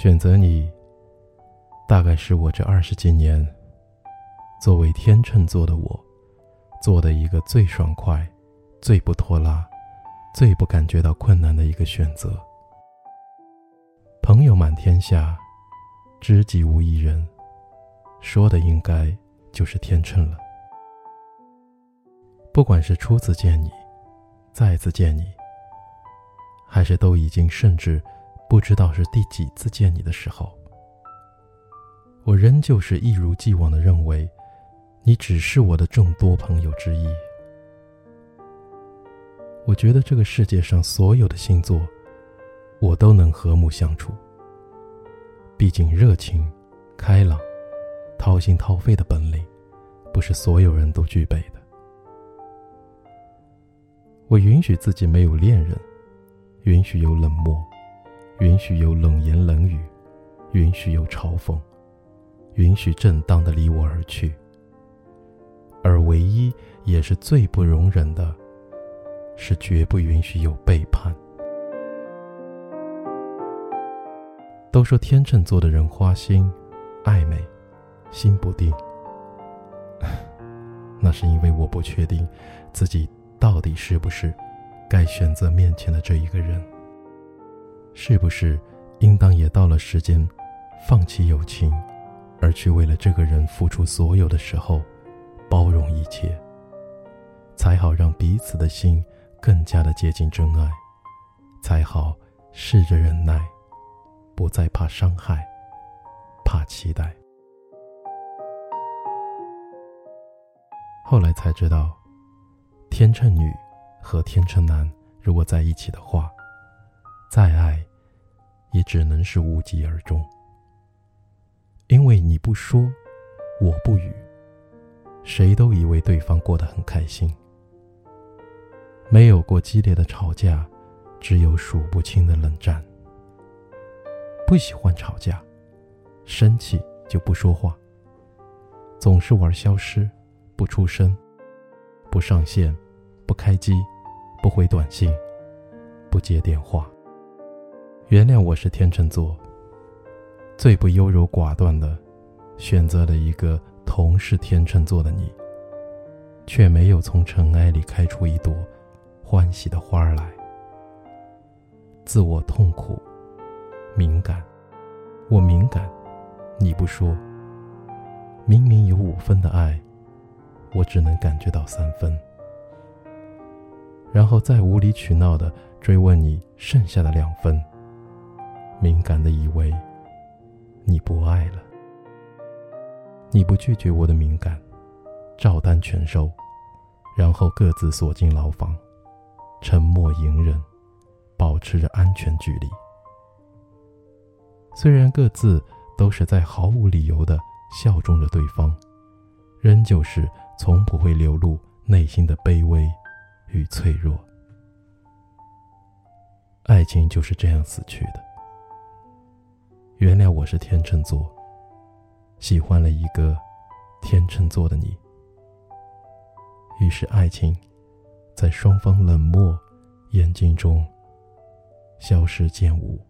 选择你，大概是我这二十几年，作为天秤座的我，做的一个最爽快、最不拖拉、最不感觉到困难的一个选择。朋友满天下，知己无一人，说的应该就是天秤了。不管是初次见你，再次见你，还是都已经甚至不知道是第几次见你的时候，我仍旧是一如既往的认为，你只是我的众多朋友之一。我觉得这个世界上所有的星座，我都能和睦相处。毕竟热情、开朗、掏心掏肺的本领，不是所有人都具备的。我允许自己没有恋人，允许有冷漠，允许有冷言冷语，允许有嘲讽，允许正当的离我而去。而唯一也是最不容忍的，是绝不允许有背叛。都说天秤座的人花心、暧昧、心不定，那是因为我不确定自己。到底是不是该选择面前的这一个人？是不是应当也到了时间放弃友情，而去为了这个人付出所有的时候，包容一切，才好让彼此的心更加的接近真爱，才好试着忍耐，不再怕伤害，怕期待。后来才知道。天秤女和天秤男如果在一起的话，只能是无疾而终。因为你不说，我不语，谁都以为对方过得很开心。没有过激烈的吵架，只有数不清的冷战。不喜欢吵架，生气就不说话，总是玩消失，不出声，不上线。不开机，不回短信，不接电话。原谅我是天秤座，最不优柔寡断的，选择了一个同是天秤座的你，却没有从尘埃里开出一朵欢喜的花来。自我痛苦，敏感，我敏感，你不说。明明有五分的爱，我只能感觉到三分。然后再无理取闹的追问你剩下的两分，敏感的以为你不爱了，你不拒绝我的敏感，照单全收，然后各自锁进牢房，沉默隐忍，保持着安全距离。虽然各自都是在毫无理由的效忠着对方，仍旧是从不会流露内心的卑微。与脆弱，爱情就是这样死去的。原谅我是天秤座，喜欢了一个天秤座的你，于是爱情在双方冷漠眼睛中消失渐无。